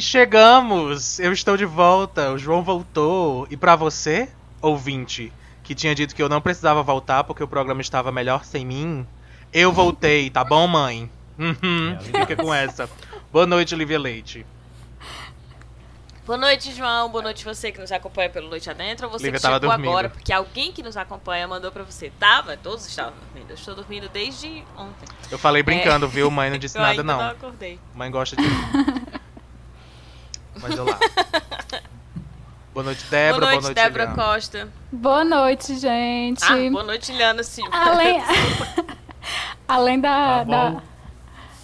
E chegamos! Eu estou de volta, o João voltou. E pra você, ouvinte, que tinha dito que eu não precisava voltar porque o programa estava melhor sem mim, eu voltei, tá bom, mãe? Uhum, É, fica com essa. Boa noite, Olivia Leite. Boa noite, João. Boa noite você que nos acompanha pelo Noite Adentro. Ou você Lívia que chegou dormindo. agora, porque alguém que nos acompanha mandou pra você. Tava? Todos estavam dormindo. Eu estou dormindo desde ontem. Eu falei brincando, viu? Mãe não disse Eu nada, ainda não. não acordei. Mãe gosta de mim. Mas eu. Boa noite, Débora. boa noite, Débora. Costa. Boa noite, gente. Ah, boa noite, Liana Silva. Além, além da, Tá da-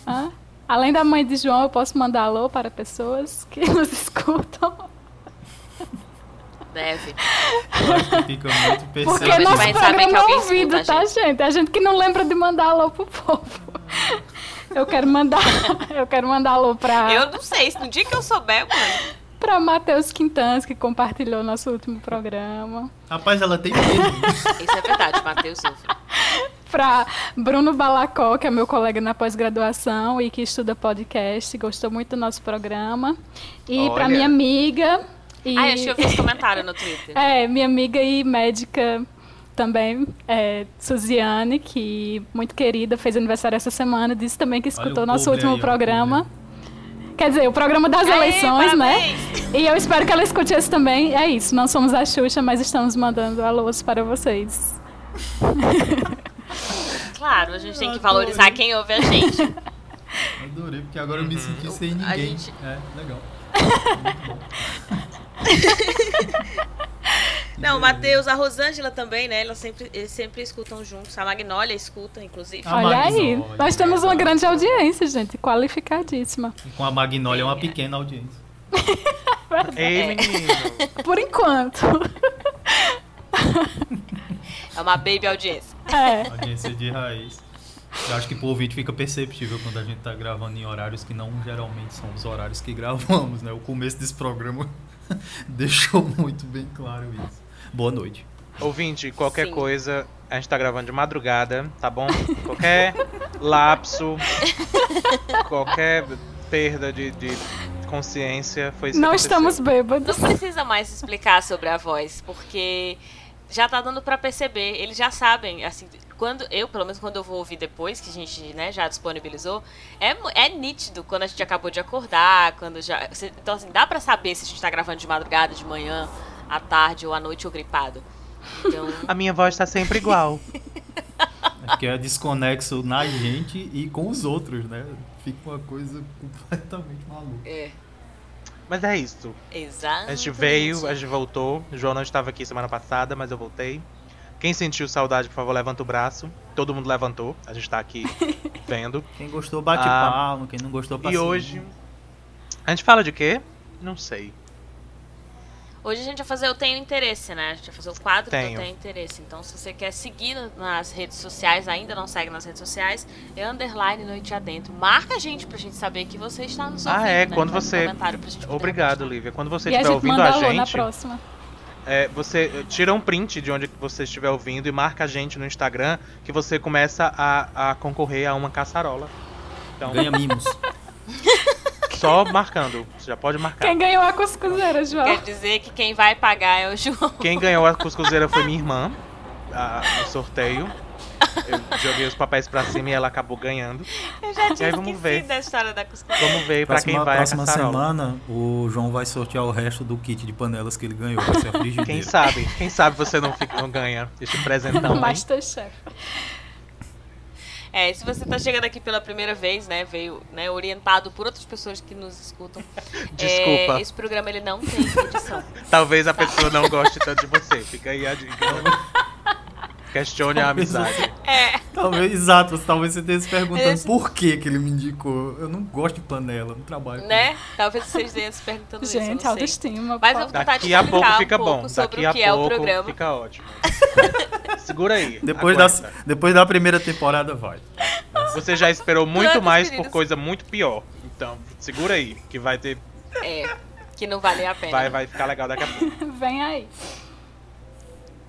Hã? além da mãe de João, eu posso mandar alô para pessoas que nos escutam. Deve. Eu acho que fica muito Porque Provavelmente nosso programa é ouvido, escuta tá, gente? A gente que não lembra de mandar alô pro povo. Eu quero mandar, eu quero mandar alô pra, Eu não sei, se no dia que eu souber, mano. pra Matheus Quintans, que compartilhou nosso último programa. Rapaz, ela tem medo. Isso é verdade, Matheus. Pra Bruno Balacó, que é meu colega na pós-graduação e que estuda podcast, gostou muito do nosso programa. E pra Olha. minha amiga. E, Ah, eu acho que eu fiz comentário no Twitter. É, minha amiga e médica também, é, Suziane, que muito querida, fez aniversário essa semana, disse também que escutou o nosso último aí, programa. Quer dizer, o programa das Aê, eleições, né? parabéns! E eu espero que ela escute esse também. É isso, não somos a Xuxa, mas estamos mandando alôs para vocês. Claro, a gente tem que valorizar quem ouve a gente. Adorei, porque agora eu me senti sem A ninguém. gente- É, legal. Não, o Matheus, a Rosângela também, né? Elas sempre, eles sempre escutam juntos. A Magnólia escuta, inclusive. A Olha aí, nós temos uma grande audiência, gente, qualificadíssima. E com a Magnólia é uma pequena audiência. Ei, menino. Por enquanto. É uma baby audiência. É. Audiência de raiz. Eu acho que pro ouvinte fica perceptível quando a gente tá gravando em horários que não geralmente são os horários que gravamos, né? O começo desse programa deixou muito bem claro isso. Boa noite. Ouvinte, qualquer Sim. coisa, a gente tá gravando de madrugada, tá bom? Qualquer lapso, qualquer perda de, de consciência foi isso Não estamos bêbados. Não precisa mais explicar sobre a voz, porque já tá dando pra perceber. Eles já sabem, assim, quando eu, pelo menos quando eu vou ouvir depois, que a gente né, já disponibilizou, é, é nítido quando a gente acabou de acordar, quando já. Então, assim, dá pra saber se a gente tá gravando de madrugada, de manhã, à tarde ou à noite ou gripado. Então. A minha voz tá sempre igual. É porque é desconexo na gente e com os outros, né? Fica uma coisa completamente maluca. É, Mas é isso. exato. A gente veio, a gente voltou. O João não estava aqui semana passada, mas eu voltei. Quem sentiu saudade, por favor, levanta o braço. Todo mundo levantou. A gente tá aqui vendo. Quem gostou, bate Ah. palma. Quem não gostou, E paciência. hoje. A gente fala de quê? Não sei. Hoje a gente vai fazer Eu Tenho Interesse, né? A gente vai fazer o quadro Tenho. Eu Tenho Interesse. Então, se você quer seguir na- nas redes sociais, ainda não segue nas redes sociais, é underline Noite Adentro. Marca a gente pra gente saber que você está nos ouvindo. Ah, é. né? Quando Faz um você. comentário pra gente poder Obrigado, repostar. Lívia. Quando você E a estiver gente ouvindo manda a alô na gente, próxima. é, você eh, tira um print de onde você estiver ouvindo e marca a gente no Instagram que você começa a, a concorrer a uma caçarola. Então, Ganha mimos. só marcando. Você já pode marcar. Quem ganhou a cuscuzeira, João? Quer dizer que quem vai pagar é o João. Quem ganhou a cuscuzeira foi minha irmã a- no sorteio. Eu joguei os papéis pra cima e ela acabou ganhando. Eu já E tinha aí, vamos esquecido ver. da história da costura. Vamos ver pra quem Próxima, vai a próxima semana, o João vai sortear o resto do kit de panelas que ele ganhou. Vai ser a frigideira. Quem sabe? Quem sabe você não, fica, não ganha esse presentão, hein? É, se você tá chegando aqui pela primeira vez, né, veio né, orientado por outras pessoas que nos escutam. Desculpa. é, esse programa ele não tem edição. Talvez a pessoa não goste tanto de você. Fica aí a dica. Questione a Talvez amizade. É, Talvez, exato, talvez você esteja se perguntando Esse- por que, que ele me indicou. Eu não gosto de panela, não trabalho com né? Talvez vocês tenham se perguntando isso. Gente, não sei. autoestima. Mas eu vou tentar te Daqui a pouco fica um pouco bom. sobre Daqui o a que é o pouco programa. fica ótimo. Segura aí. Depois da, depois da primeira temporada vai. Você já esperou muito mais por coisa muito pior. Então, segura aí, que vai ter. É, que não vale a pena. Vai, vai ficar legal daqui a pouco. Vem aí.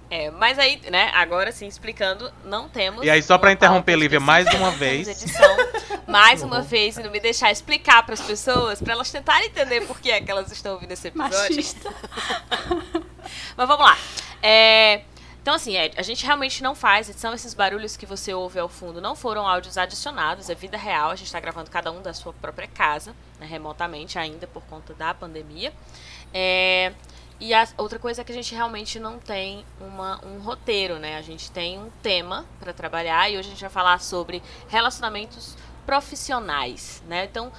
É, mas aí, né, agora sim, explicando, não temos. E aí, só pra uma interromper, Lívia, mais uma vez. edição, mais uma vez e não me deixar explicar para as pessoas, para elas tentarem entender por que é que elas estão ouvindo esse episódio. Machista. Mas vamos lá. É, Então, assim, é, a gente realmente não faz. São esses barulhos que você ouve ao fundo. Não foram áudios adicionados. É vida real. A gente está gravando cada um da sua própria casa, né, remotamente ainda por conta da pandemia. É, e a outra coisa é que a gente realmente não tem uma, um roteiro, né? A gente tem um tema para trabalhar e hoje a gente vai falar sobre relacionamentos profissionais, né? Então,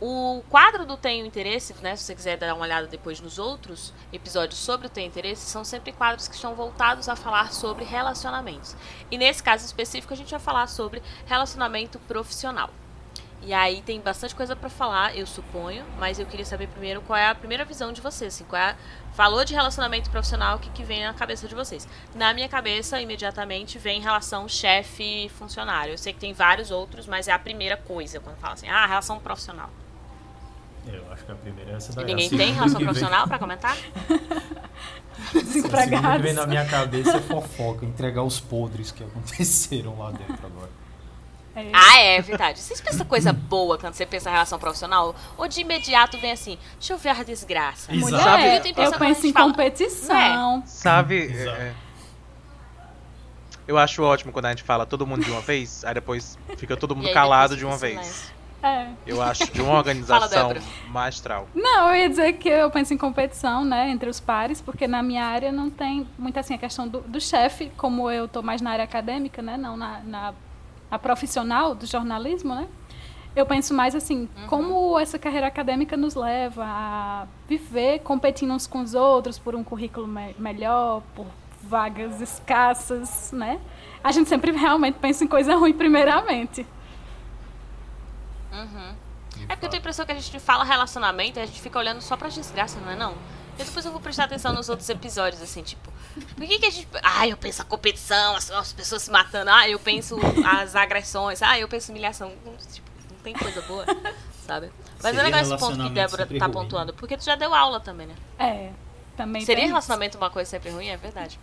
o quadro do Tenho Interesse, né, se você quiser dar uma olhada depois nos outros episódios sobre o Tenho Interesse, são sempre quadros que estão voltados a falar sobre relacionamentos. E nesse caso específico, a gente vai falar sobre relacionamento profissional. E aí tem bastante coisa para falar, eu suponho, mas eu queria saber primeiro qual é a primeira visão de vocês, assim, qual é a... falou de relacionamento profissional, o que, que vem na cabeça de vocês? Na minha cabeça, imediatamente, vem relação chefe-funcionário. Eu sei que tem vários outros, mas é a primeira coisa quando fala assim, ah, relação profissional. Eu acho que a primeira é essa E daí. ninguém A tem relação profissional para comentar? A segunda que vem na minha cabeça é fofoca, entregar os podres que aconteceram lá dentro agora. É. Ah, é verdade. Vocês pensam coisa boa quando você pensa em relação profissional? Ou de imediato vem assim, deixa eu ver a desgraça. Exato. Mulher, Sabe- Eu tenho eu penso em fala- competição. Sabe? Exato. é, eu acho ótimo quando a gente fala todo mundo de uma vez, aí depois fica todo mundo aí calado de uma vez. É. Eu acho de uma organização magistral. Não, eu ia dizer que eu penso em competição, né, entre os pares, porque na minha área não tem muito assim a questão do, do chefe, como eu tô mais na área acadêmica, né, não na, na a profissional do jornalismo, né. Eu penso mais assim, como essa carreira acadêmica nos leva a viver competindo uns com os outros por um currículo me- melhor, por vagas escassas, né? A gente sempre realmente pensa em coisa ruim primeiramente. Uhum. É porque eu tenho a impressão que a gente fala relacionamento e a gente fica olhando só pra desgraça, não é não? E depois eu vou prestar atenção nos outros episódios, assim, tipo, por que, que a gente. Ah, eu penso a competição, as, as pessoas se matando, ah, eu penso as agressões, ah, eu penso humilhação. Tipo, não tem coisa boa, sabe? Mas é Seria legal esse ponto que relacionamento Débora tá ruim. pontuando, porque tu já deu aula também, né? É, também Seria tem isso. relacionamento uma coisa sempre ruim? É verdade.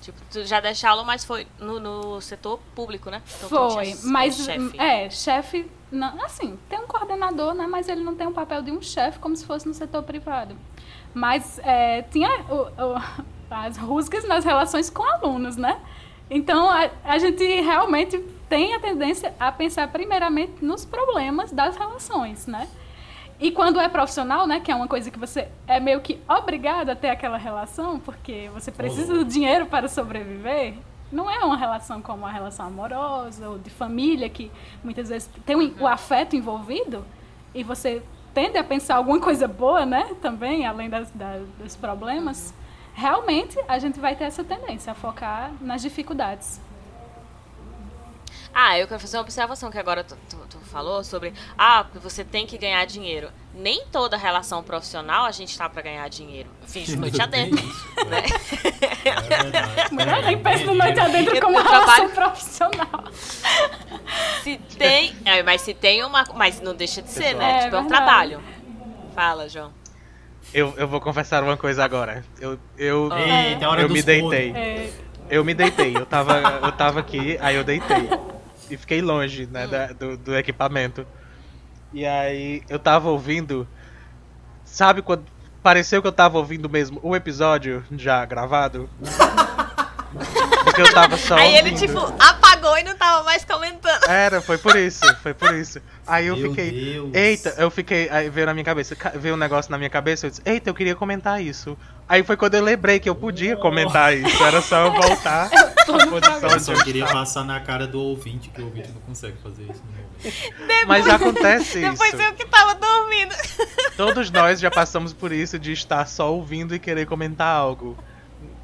Tipo, tu já deste aula, mas foi no, no setor público, né? Então, Foi, tinha mas chefe. é, chefe, não, assim, tem um coordenador, né, mas ele não tem o papel de um chefe como se fosse no setor privado. Mas é, tinha o- o- as rusgas nas relações com alunos, né? Então a, a gente realmente tem a tendência a pensar primeiramente nos problemas das relações, né? E quando é profissional, né, que é uma coisa que você é meio que obrigado a ter aquela relação, porque você precisa do dinheiro para sobreviver, não é uma relação como uma relação amorosa ou de família, que muitas vezes tem o, o afeto envolvido e você tende a pensar alguma coisa boa, né, também, além das, dos problemas. Realmente, a gente vai ter essa tendência a focar nas dificuldades. Ah, eu quero fazer uma observação que agora tu, tu- tu falou sobre. Ah, você tem que ganhar dinheiro. Nem toda relação profissional a gente tá pra ganhar dinheiro. Fiz noite adentro. isso, Né? É verdade. Mulher, É, nem pensa no tem noite dinheiro. adentro Eu- como eu relação trabalho- profissional. Se tem. É, mas se tem uma. Mas não deixa de ser, né? É, tipo, é um verdade. trabalho. Fala, João. Eu, eu vou confessar uma coisa agora. Eu, eu, Eita, é eu dos me deitei. É, Eu me deitei. Eu tava, eu tava aqui, aí eu deitei. E fiquei longe, né, da- do, do equipamento. E aí eu tava ouvindo. Sabe quando. Pareceu que eu tava ouvindo mesmo o episódio já gravado? Porque eu tava só. Aí ele, tipo, apagou e não tava mais comentando. Era, foi por isso, foi por isso. Aí eu Meu fiquei. Deus. Eita, eu fiquei. Aí veio na minha cabeça, ca- veio um negócio na minha cabeça, eu disse, eita, eu queria comentar isso. Aí foi quando eu lembrei que eu podia comentar isso. Era só eu voltar à posição Eu só queria passar na cara do ouvinte, que o ouvinte não consegue fazer isso. no momento. Mas acontece Depois isso. eu que tava dormindo. Todos nós já passamos por isso de estar só ouvindo e querer comentar algo.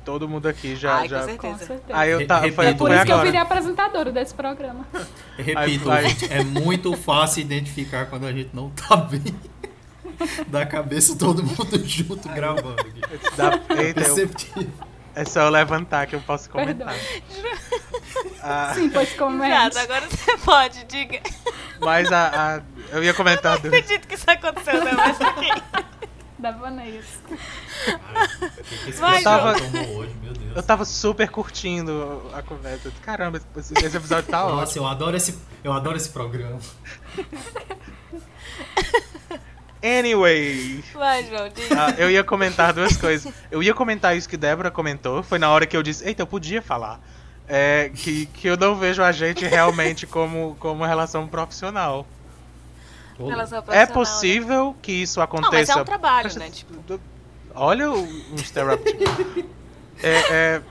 Todo mundo aqui já. Ai, já... com com certeza. certeza. Aí eu tá, Repito, foi, É por foi isso que eu virei apresentadora desse programa. Eu Repito, Aí- aí- é muito fácil identificar quando a gente não tá bem. Da cabeça todo mundo junto gravando aqui. Dá- Eita, eu- Perceptível. é só eu levantar que eu posso comentar. Ah, Sim, pois comente. agora você pode, diga. mas a, a- eu ia comentar do. Não acredito que isso aconteceu, né? Mas ok. Da Vanessa. Hoje, meu Deus. Eu tava super curtindo a conversa. Caramba, esse, episódio tá ótimo. Nossa, eu adoro esse, eu adoro esse programa. Anyway, Vai, João, ah, eu ia comentar duas coisas. Eu ia comentar isso que Débora comentou. Foi na hora que eu disse, eita, eu podia falar. É, que, que eu não vejo a gente realmente como, como relação profissional. É né? possível que isso Não, mas aconteça. é um trabalho, né? Tipo, Olha o um interrupt. é, é,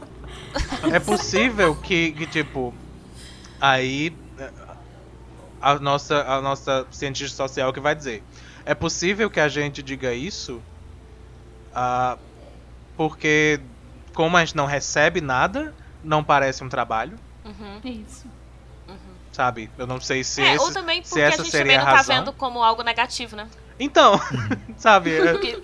é possível que, que, tipo, aí a nossa, a nossa cientista social que vai dizer. É possível que a gente diga isso ah, porque como a gente não recebe nada, não parece um trabalho, uhum. Isso. Sabe? Eu não sei se, É, esse, ou também se porque essa a gente também não tá razão. vendo como algo negativo, né? Então, sabe? é- Porque,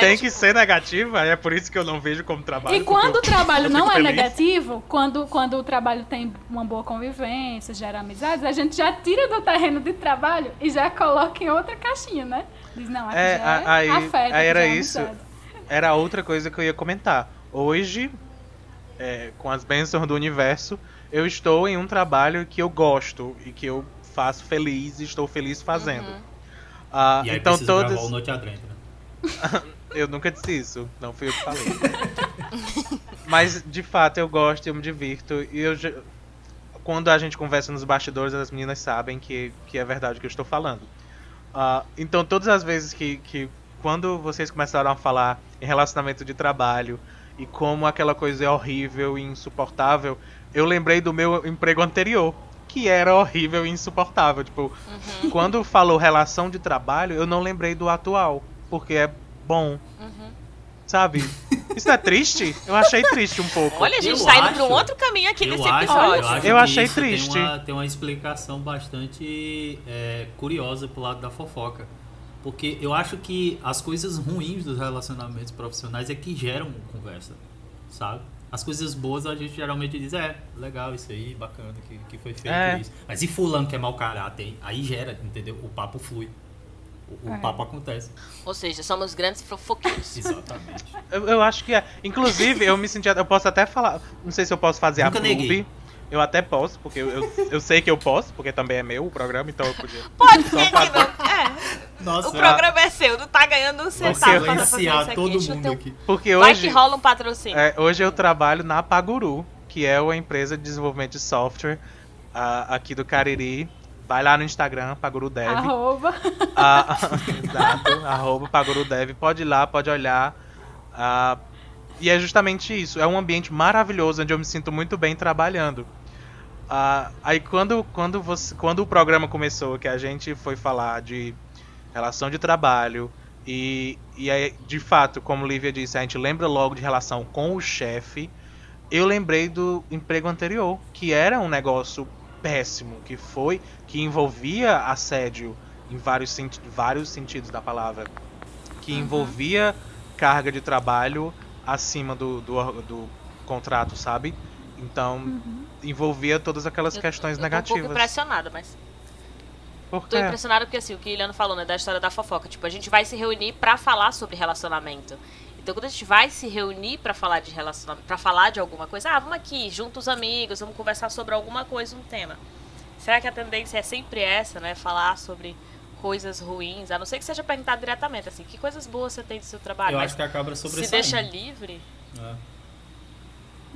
Tem né, que ser negativa, é por isso que eu não vejo como trabalho. E quando o trabalho eu não é feliz. negativo, quando, quando o trabalho tem uma boa convivência, gera amizades, a gente já tira do terreno de trabalho e já coloca em outra caixinha, né? Diz, não, aqui É, já a- é aí- afeto, aí era já é isso. amizade. Era outra coisa que eu ia comentar. Hoje, é, com as bênçãos do universo, eu estou em um trabalho que eu gosto e que eu faço feliz e estou feliz fazendo. Uhum. Ah, E aí então todas. gravar o Noite Adentro, né? Eu nunca disse isso, não fui eu que falei. Mas de fato eu gosto, eu me divirto e eu quando a gente conversa nos bastidores, as meninas sabem que, que é verdade o que eu estou falando. Ah, então todas as vezes que, que quando vocês começaram a falar em relacionamento de trabalho e como aquela coisa é horrível e insuportável, eu lembrei do meu emprego anterior, que era horrível e insuportável. Tipo, Uhum. quando falou relação de trabalho, eu não lembrei do atual, porque é bom. Uhum. Sabe? Isso é triste? Eu achei triste um pouco. Olha, a gente Eu tá indo pra um acho- outro caminho aqui eu nesse acho, episódio. eu acho Eu achei triste. Tem uma, tem uma explicação bastante é, curiosa pro lado da fofoca. Porque eu acho que as coisas ruins dos relacionamentos profissionais é que geram conversa, sabe? As coisas boas a gente geralmente diz, é, legal isso aí, bacana que, que foi feito É. isso. Mas e fulano que é mau caráter, aí gera, entendeu? O papo flui. O, o É. papo acontece. Ou seja, somos grandes fofoqueiros. Exatamente. Eu, eu acho que é. Inclusive, eu me senti. Eu posso até falar. Não sei se eu posso fazer Nunca a neguei. pub. Eu até posso, porque eu, eu, eu sei que eu posso, porque também é meu o programa, então eu podia. Pode Só ser não. É, Nossa, o programa é seu, não tá ganhando um centavo pra fazer isso aqui. todo mundo um- aqui. Porque Vai hoje. que rola um patrocínio. É, hoje eu trabalho na Paguru, que é uma empresa de desenvolvimento de software ah, aqui do Cariri. Vai lá no Instagram, Paguru Dev. Arroba. Ah, exato, arroba Pagorudev. Pode ir lá, pode olhar. Ah, e é justamente isso. É um ambiente maravilhoso onde eu me sinto muito bem trabalhando. Ah, aí quando, quando, você, quando o programa começou, que a gente foi falar de relação de trabalho, e, e aí, de fato, como Lívia disse, a gente lembra logo de relação com o chefe. Eu lembrei do emprego anterior, que era um negócio péssimo, que foi, que envolvia assédio em vários, senti vários sentidos da palavra, que envolvia carga de trabalho acima do, do, do contrato, sabe? Então, envolvia todas aquelas Eu- questões eu tô um negativas. pouco impressionada, mas. Por Tô quê? impressionada porque assim, o que o Iliano falou, né, da história da fofoca. Tipo, a gente vai se reunir pra falar sobre relacionamento. Então, quando a gente vai se reunir pra falar de relacionamento, para falar de alguma coisa, ah, vamos aqui, junto os amigos, vamos conversar sobre alguma coisa, um tema. Será que a tendência é sempre essa, né? Falar sobre coisas ruins, a não ser que seja perguntado diretamente, assim, que coisas boas você tem do seu trabalho? Eu Mas acho que acaba se sobressaindo. deixa livre, É.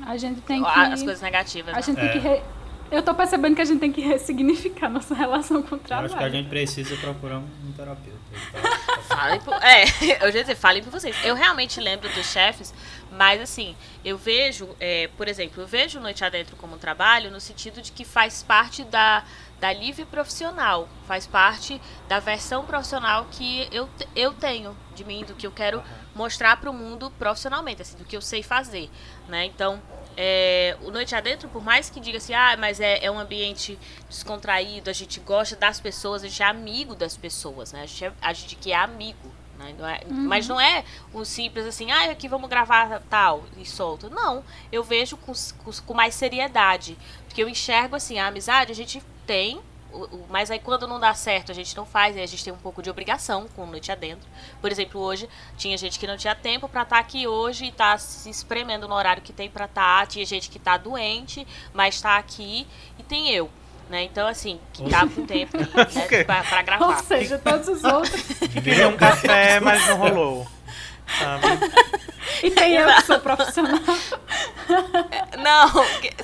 A gente tem que. as coisas negativas. A né? gente É. tem que. re- Eu tô percebendo que a gente tem que ressignificar nossa relação com o Eu trabalho. acho que a gente precisa procurar um terapeuta. Tá- Falem por... É, eu já dizer, falem por vocês. Eu realmente lembro dos chefes, mas assim, eu vejo, é, por exemplo, eu vejo Noite Adentro como um trabalho no sentido de que faz parte da, da livre profissional, faz parte da versão profissional que eu, eu tenho de mim, do que eu quero mostrar para o mundo profissionalmente, assim, do que eu sei fazer, né? Então, é, o Noite Adentro, por mais que diga assim, ah, mas é, é um ambiente descontraído, a gente gosta das pessoas, a gente é amigo das pessoas, né? A gente, é, a gente que é amigo, né? Não é- Mas não é um simples assim, ah, aqui vamos gravar tal e solto. Não, eu vejo com, com, com mais seriedade, porque eu enxergo assim, a amizade a gente tem mas aí quando não dá certo, a gente não faz, aí a gente tem um pouco de obrigação com noite adentro. Por exemplo, hoje tinha gente que não tinha tempo pra estar aqui hoje e tá se espremendo no horário que tem pra estar. Tinha gente que tá doente, mas tá aqui e tem eu. Né? Então, assim, que tá com tempo né, pra, pra Ou gravar. seja, todos os outros. Queria um café, mas não rolou. Sabe? E tem eu que sou profissional. Não,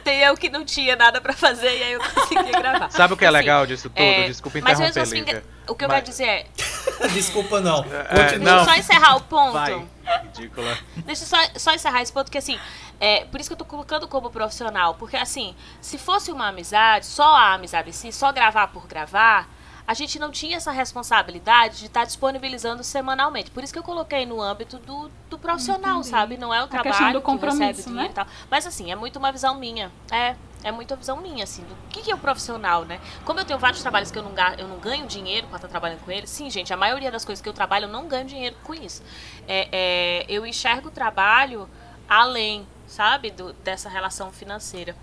tem eu que não tinha nada pra fazer e aí eu consegui gravar. Sabe o que é Assim, legal disso tudo? é, Desculpa mas interromper, mesmo assim, Lívia. o que eu Mas- quero dizer é, Desculpa, não. É, Continua. não. deixa eu só encerrar o ponto. Vai. Ridícula. Deixa eu só, só encerrar esse ponto, que assim, é, por isso que eu tô colocando como profissional. Porque assim, se fosse uma amizade, só a amizade em si, só gravar por gravar, a gente não tinha essa responsabilidade de estar disponibilizando semanalmente. Por isso que eu coloquei no âmbito do, do profissional, Entendi. sabe? Não é o trabalho do que compromisso, recebe dinheiro né? e tal. Mas assim, é muito uma visão minha. É, é muito a visão minha, assim, do que, que é o profissional, né? Como eu tenho vários trabalhos que eu não, ga- eu não ganho dinheiro pra estar trabalhando com eles, sim, gente, a maioria das coisas que eu trabalho eu não ganho dinheiro com isso. É, é, eu enxergo o trabalho além, sabe, do, dessa relação financeira.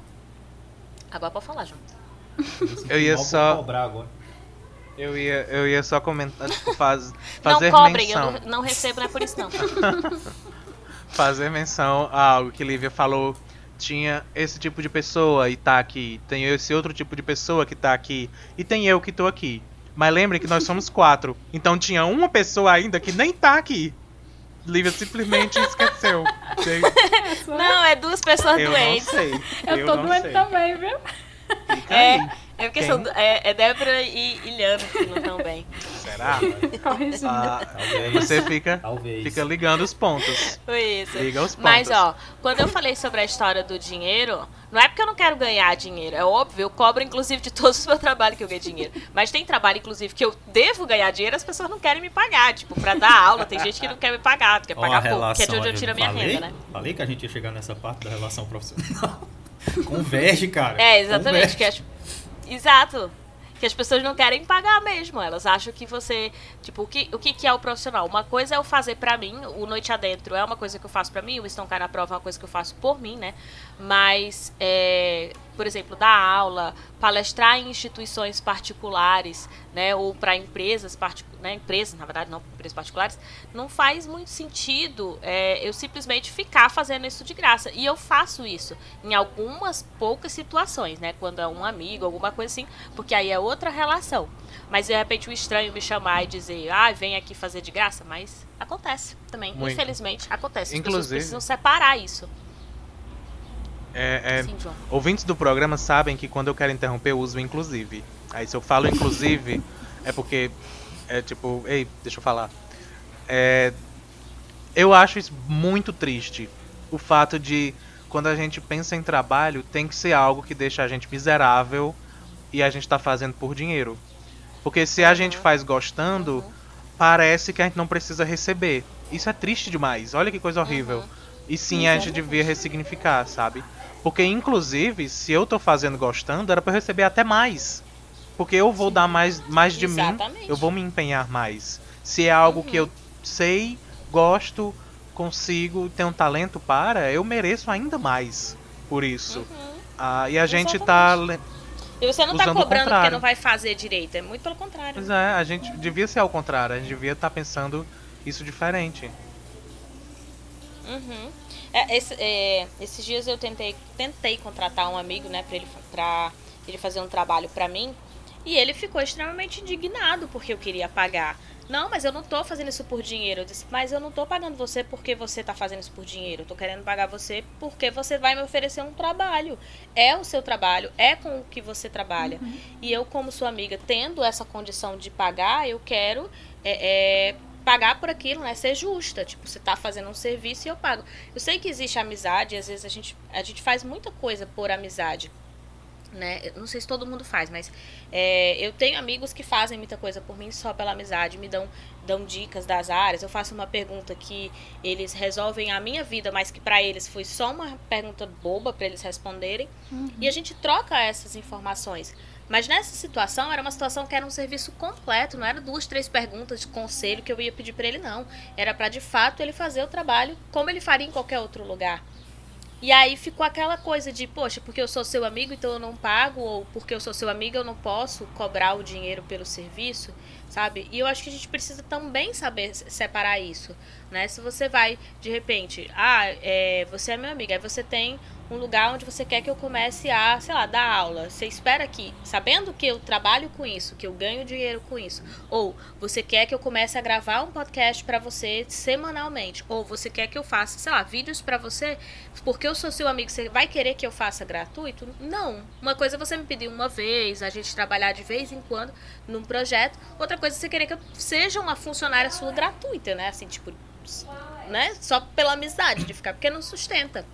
Agora pode falar, João. Eu ia só- cobrar agora. Eu ia, eu ia só comentar, tipo, faz, Não fazer cobrem, eu menção. não, não recebo, não é por isso não. fazer menção a algo que Lívia falou. Tinha esse tipo de pessoa e tá aqui. Tem esse outro tipo de pessoa que tá aqui. E tem eu que tô aqui. Mas lembre que nós somos quatro. Então tinha uma pessoa ainda que nem tá aqui. Lívia simplesmente esqueceu. Não, é duas pessoas Eu não doentes. sei. Eu tô não doente sei. também, viu? Fica É, aí. É porque Quem? são, é, é Débora e, e Liana que não estão bem. Será? Ah, Talvez. você fica, Talvez. fica ligando os pontos. Foi isso. Liga os pontos. Mas, ó, quando eu falei sobre a história do dinheiro, não é porque eu não quero ganhar dinheiro. É óbvio, eu cobro, inclusive, de todos os meus trabalhos que eu ganho dinheiro. Mas tem trabalho, inclusive, que eu devo ganhar dinheiro as pessoas não querem me pagar. Tipo, pra dar aula, tem gente que não quer me pagar, quer Ó, pagar pouco, que é de onde eu tiro a minha falei, renda, né? Falei que a gente ia chegar nessa parte da relação profissional. Converge, cara. É, exatamente. Converge. Que as... Exato. Que as pessoas não querem pagar mesmo. Elas acham que você. Tipo, o que, o que, é o profissional? Uma coisa é eu fazer pra mim, o Noite Adentro é uma coisa que eu faço pra mim, o Estão Cá na Prova é uma coisa que eu faço por mim, né? Mas, é, por exemplo, dar aula, palestrar em instituições particulares, né? Ou pra empresas particulares. Né, empresas, na verdade, não empresas particulares, não faz muito sentido é, eu simplesmente ficar fazendo isso de graça. E eu faço isso em algumas poucas situações, né? Quando é um amigo, alguma coisa assim, porque aí é outra relação. Mas de repente o estranho me chamar e dizer, ah, vem aqui fazer de graça, mas acontece também. Muito. Infelizmente, acontece. As pessoas Inclusive- precisam separar isso. É, é, Sim. Ouvintes do programa sabem que quando eu quero interromper eu uso inclusive. Aí se eu falo inclusive é porque é tipo, ei, deixa eu falar. É, eu acho isso muito triste. O fato de quando a gente pensa em trabalho tem que ser algo que deixa a gente miserável e a gente tá fazendo por dinheiro. Porque se a gente faz gostando, parece que a gente não precisa receber. Isso é triste demais. Olha que coisa horrível. E sim, a gente devia ressignificar, sabe? Porque, inclusive, se eu tô fazendo gostando, era pra eu receber até mais. Porque eu vou dar mais, mais de mim, eu vou me empenhar mais. Se é algo que eu sei, gosto, consigo, tenho talento para, eu mereço ainda mais por isso. Ah, e a gente tá. le- E você não tá cobrando porque não vai fazer direito, é muito pelo contrário. Pois é, a gente devia ser ao contrário, a gente devia estar pensando isso diferente. Uhum. É, esse- é, esses dias eu tentei, tentei contratar um amigo, né, pra ele, pra ele fazer um trabalho pra mim. E ele ficou extremamente indignado porque eu queria pagar. Não, mas eu não tô fazendo isso por dinheiro. Eu disse, mas eu não tô pagando você porque você tá fazendo isso por dinheiro. Eu tô querendo pagar você porque você vai me oferecer um trabalho. É o seu trabalho, é com o que você trabalha. E eu, como sua amiga, tendo essa condição de pagar, eu quero é, é, pagar por aquilo, né? Ser justa. Tipo, você tá fazendo um serviço e eu pago. Eu sei que existe amizade, às vezes a gente, a gente faz muita coisa por amizade. Né? Eu não sei se todo mundo faz, mas é, eu tenho amigos que fazem muita coisa por mim só pela amizade, me dão, dão dicas das áreas. Eu faço uma pergunta que eles resolvem a minha vida, mas que para eles foi só uma pergunta boba para eles responderem. E a gente troca essas informações. Mas nessa situação, era uma situação que era um serviço completo, não era duas, três perguntas de conselho que eu ia pedir para ele, não. Era para de fato ele fazer o trabalho como ele faria em qualquer outro lugar. E aí ficou aquela coisa de, poxa, porque eu sou seu amigo, então eu não pago, ou porque eu sou seu amigo, eu não posso cobrar o dinheiro pelo serviço, sabe? E eu acho que a gente precisa também saber separar isso, né? Se você vai, de repente, ah, é, você é meu amigo, aí você tem um lugar onde você quer que eu comece a, sei lá, dar aula. Você espera que, sabendo que eu trabalho com isso, que eu ganho dinheiro com isso, ou você quer que eu comece a gravar um podcast para você semanalmente, ou você quer que eu faça, sei lá, vídeos para você, porque eu sou seu amigo, você vai querer que eu faça gratuito? Não. Uma coisa é você me pedir uma vez, a gente trabalhar de vez em quando num projeto, outra coisa é você querer que eu seja uma funcionária sua gratuita, né? Assim, tipo, né? Só pela amizade de ficar, porque não sustenta.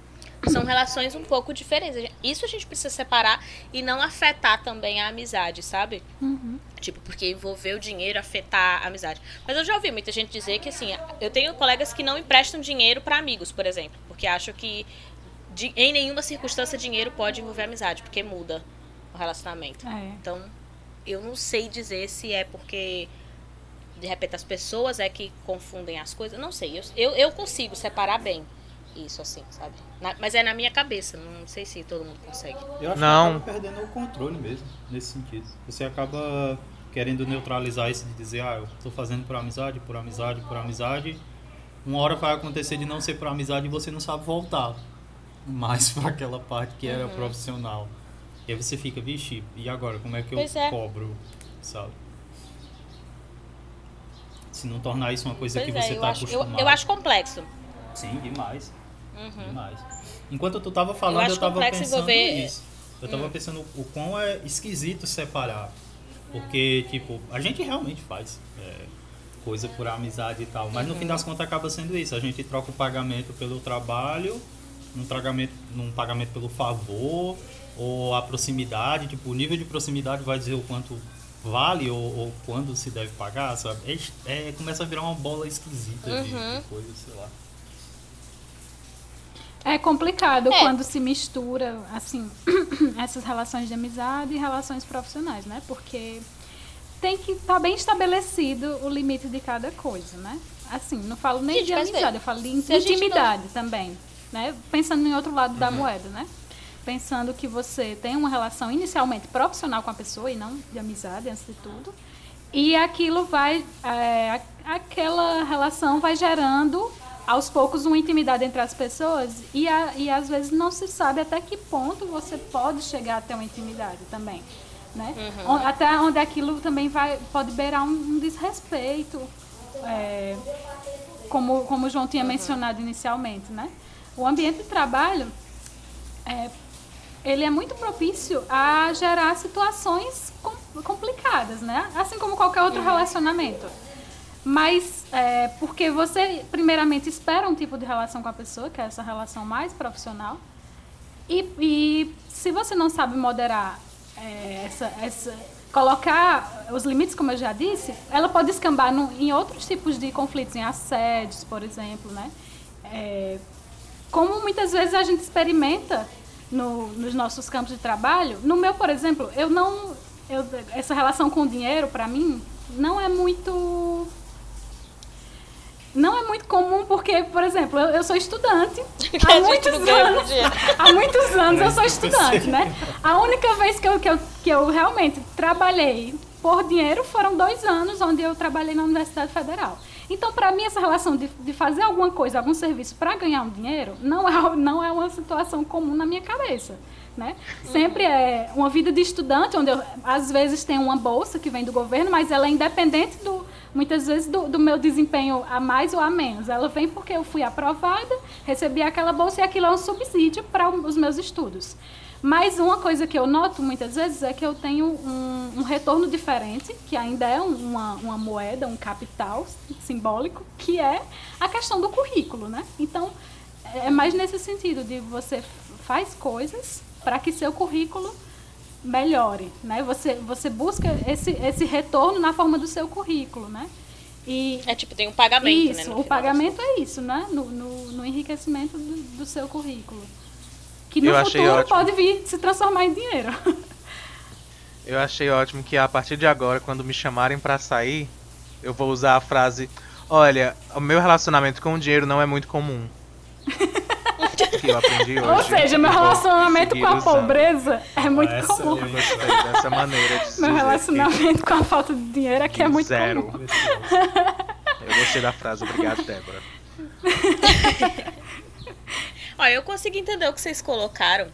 São relações um pouco diferentes. Isso a gente precisa separar e não afetar também a amizade, sabe? Uhum. Tipo, porque envolver o dinheiro afetar a amizade. Mas eu já ouvi muita gente dizer que, assim, eu tenho colegas que não emprestam dinheiro para amigos, por exemplo, porque acham que de, em nenhuma circunstância dinheiro pode envolver amizade, porque muda o relacionamento. É. Então, eu não sei dizer se é porque de repente as pessoas é que confundem as coisas. Não sei. Eu, eu, eu consigo separar bem isso, assim, sabe? Na- mas é na minha cabeça. Não sei se todo mundo consegue. Eu acho Não. que perdendo o controle mesmo, nesse sentido. Você acaba querendo neutralizar isso de dizer, ah, eu tô fazendo por amizade, por amizade, por amizade. Uma hora vai acontecer de não ser por amizade e você não sabe voltar mais para aquela parte que era profissional. E aí você fica, vixe, e agora? Como é que eu Pois é. cobro, sabe? Se não tornar isso uma coisa Pois que é, você eu tá acho, eu, acostumado. eu acho complexo. Sim, demais. Uhum. Demais. Enquanto tu tava falando, Eu eu, tava pensando envolver- nisso. Eu Hum. tava pensando o quão é esquisito separar. Porque, tipo, a gente realmente faz é, coisa por amizade e tal. Mas no Uhum. fim das contas acaba sendo isso. A gente troca o pagamento pelo trabalho, num pagamento, num pagamento pelo favor, ou a proximidade. Tipo, o nível de proximidade vai dizer o quanto vale ou, ou quando se deve pagar, sabe? É, é- começa a virar uma bola esquisita de, Uhum. de coisa, sei lá. É complicado É. quando se mistura, assim, essas relações de amizade e relações profissionais, né? Porque tem que estar bem estabelecido o limite de cada coisa, né? Assim, não falo nem Gente, de mas amizade, eu falo de intimidade também, né? Pensando em outro lado da moeda, né? Pensando que você tem uma relação inicialmente profissional com a pessoa e não de amizade, antes de tudo. E aquilo vai, é, aquela relação vai gerando aos poucos uma intimidade entre as pessoas e, a- e às vezes não se sabe até que ponto você pode chegar até uma intimidade também, né? Uhum. O- Até onde aquilo também vai, pode beirar um, um desrespeito, é, como, como o João Uhum. tinha mencionado inicialmente, né? O ambiente de trabalho é, ele é muito propício a gerar situações com- complicadas, né? Assim como qualquer outro relacionamento. Mas é, porque você, primeiramente, espera um tipo de relação com a pessoa, que é essa relação mais profissional. E, e se você não sabe moderar é, essa, essa. colocar os limites, como eu já disse, ela pode escambar no- em outros tipos de conflitos, em assédios, por exemplo, né? É, como muitas vezes a gente experimenta no- nos nossos campos de trabalho. No meu, por exemplo, eu não. eu- essa relação com o dinheiro, para mim, não é muito. Não é muito comum porque, por exemplo, eu, eu sou estudante há muitos anos. Há muitos anos eu sou Mas estudante, né? A única vez que eu, que, eu, que eu realmente trabalhei por dinheiro foram dois anos onde eu trabalhei na Universidade Federal. Então, para mim, essa relação de, de fazer alguma coisa, algum serviço para ganhar um dinheiro, não é, não é uma situação comum na minha cabeça. Né? Sempre é uma vida de estudante, onde eu, às vezes tem uma bolsa que vem do governo, mas ela é independente do, muitas vezes do, do meu desempenho a mais ou a menos. Ela vem porque eu fui aprovada, recebi aquela bolsa e aquilo é um subsídio para os meus estudos. Mas uma coisa que eu noto muitas vezes é que eu tenho um, um retorno diferente, que ainda é uma, uma moeda, um capital simbólico, que é a questão do currículo, né? Então, é mais nesse sentido de você faz coisas para que seu currículo melhore, né? Você, você busca esse, esse retorno na forma do seu currículo, né? E É tipo, tem um pagamento, né? isso, no o pagamento é isso, né? No, no, no enriquecimento do, do seu currículo. Que no Eu futuro pode vir se transformar em dinheiro. Eu achei ótimo que a partir de agora, quando me chamarem pra sair, eu vou usar a frase: Olha, o meu relacionamento com o dinheiro não é muito comum. que eu aprendi hoje. Ou seja, meu e relacionamento com a usando. pobreza é muito Essa comum. Eu gostei dessa maneira de Meu relacionamento com a falta de dinheiro é que é muito Zero. comum. que- Eu gostei da frase, obrigado, Débora. Olha, eu consigo entender o que vocês colocaram.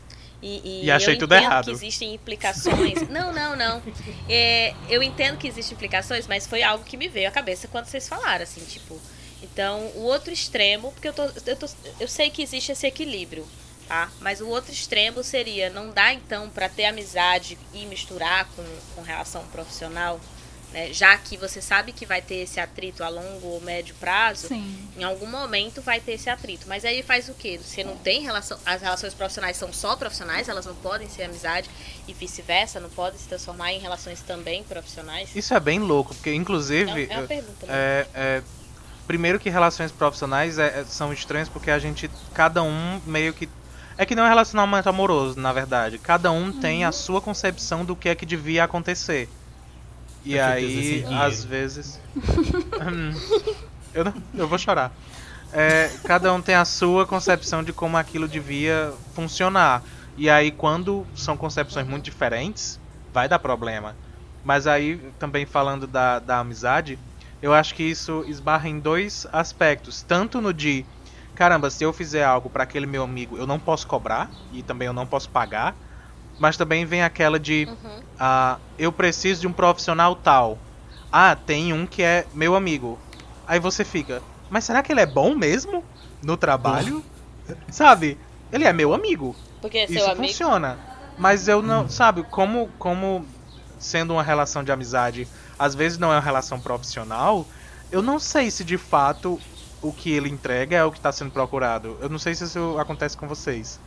E, E achei eu tudo entendo errado. que existem implicações. não, não, não. É, eu entendo que existem implicações, mas foi algo que me veio à cabeça quando vocês falaram, assim, tipo. Então, o outro extremo, porque eu, tô, eu, tô, eu sei que existe esse equilíbrio, tá? Mas o outro extremo seria não dá então pra ter amizade e misturar com, com relação profissional, né? Já que você sabe que vai ter esse atrito a longo ou médio prazo, Sim. em algum momento vai ter esse atrito. Mas aí faz o quê? Você não tem relação. As relações profissionais são só profissionais, elas não podem ser amizade e vice-versa, não podem se transformar em relações também profissionais. Isso é bem louco, porque É, inclusive. é uma pergunta. Né? É, é, primeiro que relações profissionais é- é- são estranhas porque a gente, cada um meio que. É que não é relacionamento amoroso, na verdade. Cada um tem a sua concepção do que é que devia acontecer. E certeza, aí, dinheiro. às vezes. Hum, eu, não, eu vou chorar. É, cada um tem a sua concepção de como aquilo devia funcionar. E aí, quando são concepções muito diferentes, vai dar problema. Mas aí, também falando da, da amizade, eu acho que isso esbarra em dois aspectos. Tanto no de, caramba, se eu fizer algo para aquele meu amigo, eu não posso cobrar e também eu não posso pagar. Mas também vem aquela de, Uhum. ah, eu preciso de um profissional tal. Ah, tem um que é meu amigo. Aí você fica, mas será que ele é bom mesmo no trabalho? Sabe? Ele é meu amigo. Porque é seu Isso amigo. funciona. Mas eu não, sabe, como como sendo uma relação de amizade, às vezes não é uma relação profissional, eu não sei se de fato o que ele entrega é o que está sendo procurado. Eu não sei se isso acontece com vocês.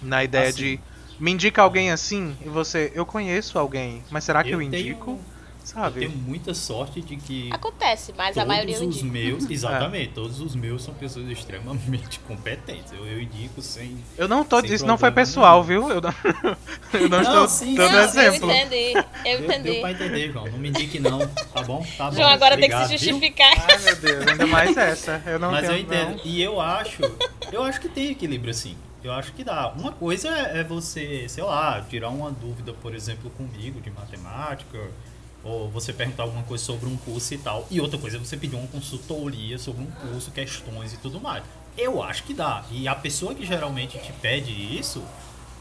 Na ideia Assim. de me indica alguém assim e você, eu conheço alguém, mas será que eu, tenho- indico? Eu Sabe? tenho muita sorte de que Acontece, mas a todos maioria eu os indico. meus, exatamente, todos os meus são pessoas extremamente competentes. Eu, eu indico sem. Eu não tô, isso não foi pessoal, nenhum. viu? Eu não, eu não, Não, estou sim, dando Não, exemplo. eu entendi. Eu Deu, entendi. deu pra entender, João. Não me indique não, tá bom? Tá bom. João agora obrigado, tem que se viu? justificar. Ai meu Deus, ainda mais essa. Eu não Mas eu tenho, entendo. não. E eu acho, eu acho que tem equilíbrio assim. Eu acho que dá. Uma coisa é é você, sei lá, tirar uma dúvida, por exemplo, comigo de matemática, ou você perguntar alguma coisa sobre um curso e tal. E outra coisa é você pedir uma consultoria sobre um curso, questões e tudo mais. Eu acho que dá. E a pessoa que geralmente te pede isso,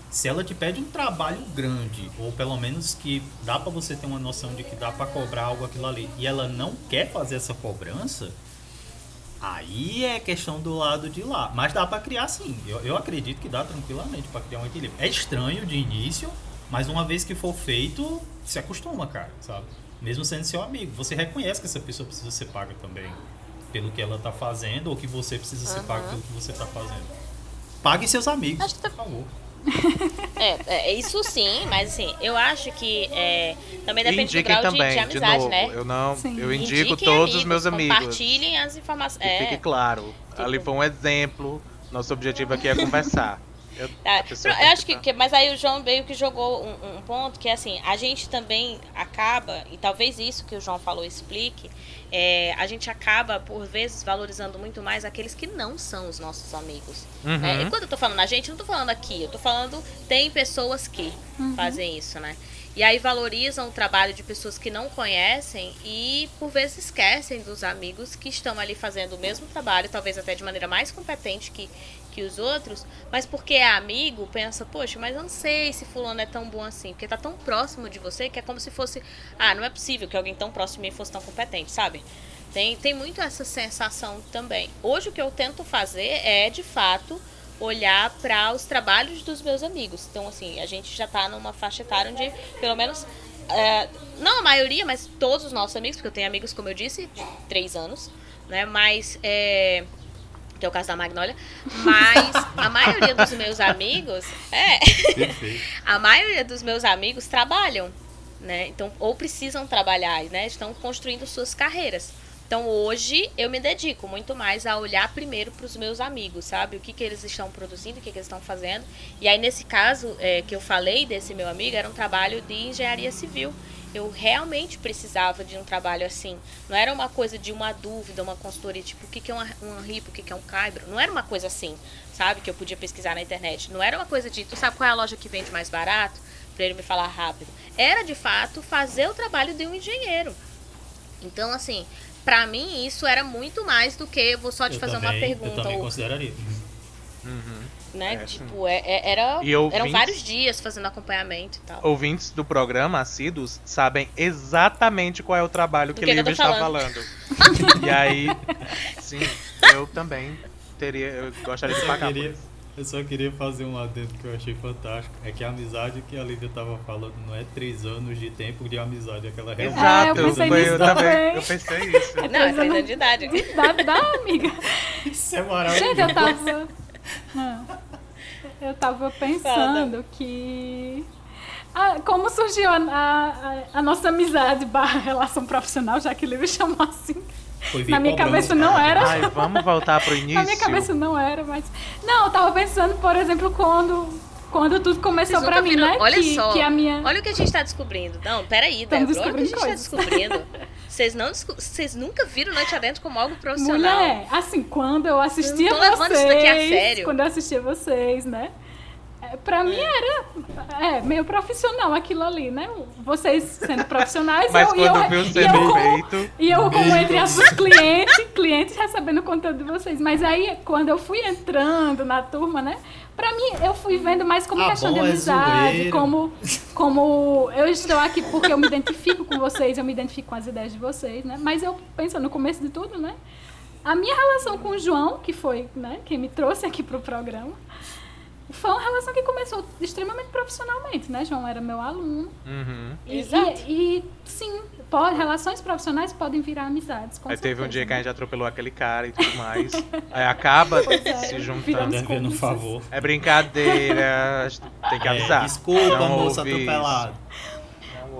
se ela te pede um trabalho grande, ou pelo menos que dá pra você ter uma noção de que dá pra cobrar algo aquilo ali, e ela não quer fazer essa cobrança, Aí é questão do lado de lá. Mas dá pra criar sim. Eu, eu acredito que dá tranquilamente pra criar um equilíbrio. É estranho de início, mas uma vez que for feito, se acostuma, cara, sabe? Mesmo sendo seu amigo. Você reconhece que essa pessoa precisa ser paga também pelo que ela tá fazendo, ou que você precisa ser pago pelo que você tá fazendo. Pague seus amigos, Acho que tá- por favor. É, é, isso sim, mas assim, eu acho que é, também depende do grau de, também, de de, amizade, novo. né? Eu não, Sim. eu indico Indiquem todos os amigos, meus amigos. Compartilhem as informações. Que fique É, claro. Ali foi um exemplo. Nosso objetivo aqui é conversar. Eu, Tá, Eu acho que, tá- que- mas aí o João meio que jogou um, um ponto que é assim, a gente também acaba, e talvez isso que o João falou explique, é, a gente acaba, por vezes, valorizando muito mais aqueles que não são os nossos amigos. Uhum. né? E quando eu tô falando a gente, eu não tô falando aqui, eu tô falando tem pessoas que fazem isso, né? E aí valorizam o trabalho de pessoas que não conhecem e por vezes esquecem dos amigos que estão ali fazendo o mesmo trabalho, talvez até de maneira mais competente que, que os outros, mas porque é amigo, pensa, poxa, mas não sei se fulano é tão bom assim, porque tá tão próximo de você que é como se fosse, ah, não é possível que alguém tão próximo de mim fosse tão competente, sabe? Tem, tem muito essa sensação também. Hoje o que eu tento fazer é, de fato, olhar para os trabalhos dos meus amigos. Então, assim, a gente já tá numa faixa etária onde, pelo menos, é, não a maioria, mas todos os nossos amigos, porque eu tenho amigos, como eu disse, de três anos, né? Mas, é, que é o caso da Magnólia, mas a maioria dos meus amigos, é, a maioria dos meus amigos trabalham, né? Então, ou precisam trabalhar, né? Estão construindo suas carreiras. Então, hoje eu me dedico muito mais a olhar primeiro para os meus amigos, sabe? O que, que eles estão produzindo, o que, que eles estão fazendo. E aí, nesse caso é, que eu falei desse meu amigo, era um trabalho de engenharia civil. Eu realmente precisava de um trabalho assim. Não era uma coisa de uma dúvida, uma consultoria, tipo, o que, que é um, um RIP, o que, que é um Caibro. Não era uma coisa assim, sabe? Que eu podia pesquisar na internet. Não era uma coisa de, tu sabe qual é a loja que vende mais barato? Pra ele me falar rápido. Era, de fato, fazer o trabalho de um engenheiro. Então, assim, pra mim, isso era muito mais do que eu vou só te Eu fazer também- uma pergunta. Eu também ou, consideraria. Uhum. Né? É, tipo, é- é- era, E ouvintes- eram vários dias fazendo acompanhamento e tal. Ouvintes do programa, assíduos, sabem exatamente qual é o trabalho Do que que eu Lívia está falando. falando. e aí, sim, eu também teria, eu gostaria Eu de só, pagar queria, eu só queria fazer um adendo que eu achei fantástico. É que a amizade que a Lívia tava falando não é três anos de tempo de amizade, é aquela realmente Ah, eu Exato, pensei nisso eu também, também. eu pensei isso. Não, é três anos de idade. Dá, dá, amiga. Isso é maravilhoso. Gente, eu tava. Eu tava pensando que. Ah, como surgiu a, a- a nossa amizade barra relação profissional, já que o livro chamou assim. Foi Na minha cabeça não era. Ai, vamos voltar pro início. Na minha cabeça não era, mas. Não, eu tava pensando, por exemplo, quando, quando tudo começou nunca mim, viram- né? Olha que, só, que a minha. olha o que a gente tá descobrindo. Não, peraí, Estamos Débora, olha o que a gente descobrindo tá descobrindo. Vocês não vocês nunca viram Noite Adentro como algo profissional. Mulher, assim, quando eu assistia vocês, quando eu assistia vocês, né? É, Pra mim era é, meio profissional aquilo ali, né? Vocês sendo profissionais Mas eu, e eu, quando viu e eu como, feito, e eu como entre aspas clientes, clientes recebendo o conteúdo de vocês. Mas aí, quando eu fui entrando na turma, né? Pra mim, eu fui vendo mais como Ah, questão de bom, é amizade, zoeira. como, como eu estou aqui porque eu me identifico com vocês, eu me identifico com as ideias de vocês, né? Mas eu penso no começo de tudo, né? A minha relação com o João, que foi, né, quem me trouxe aqui pro programa, foi uma relação que começou extremamente profissionalmente, né? João era meu aluno. uhum. E, Exato. e, e, sim, pode, relações profissionais podem virar amizades. Com Aí teve um certeza, dia que a né? gente atropelou aquele cara e tudo mais. Aí acaba é, se juntando. Devendo um favor. É brincadeira, tem que É, avisar. desculpa, Não. Não ouve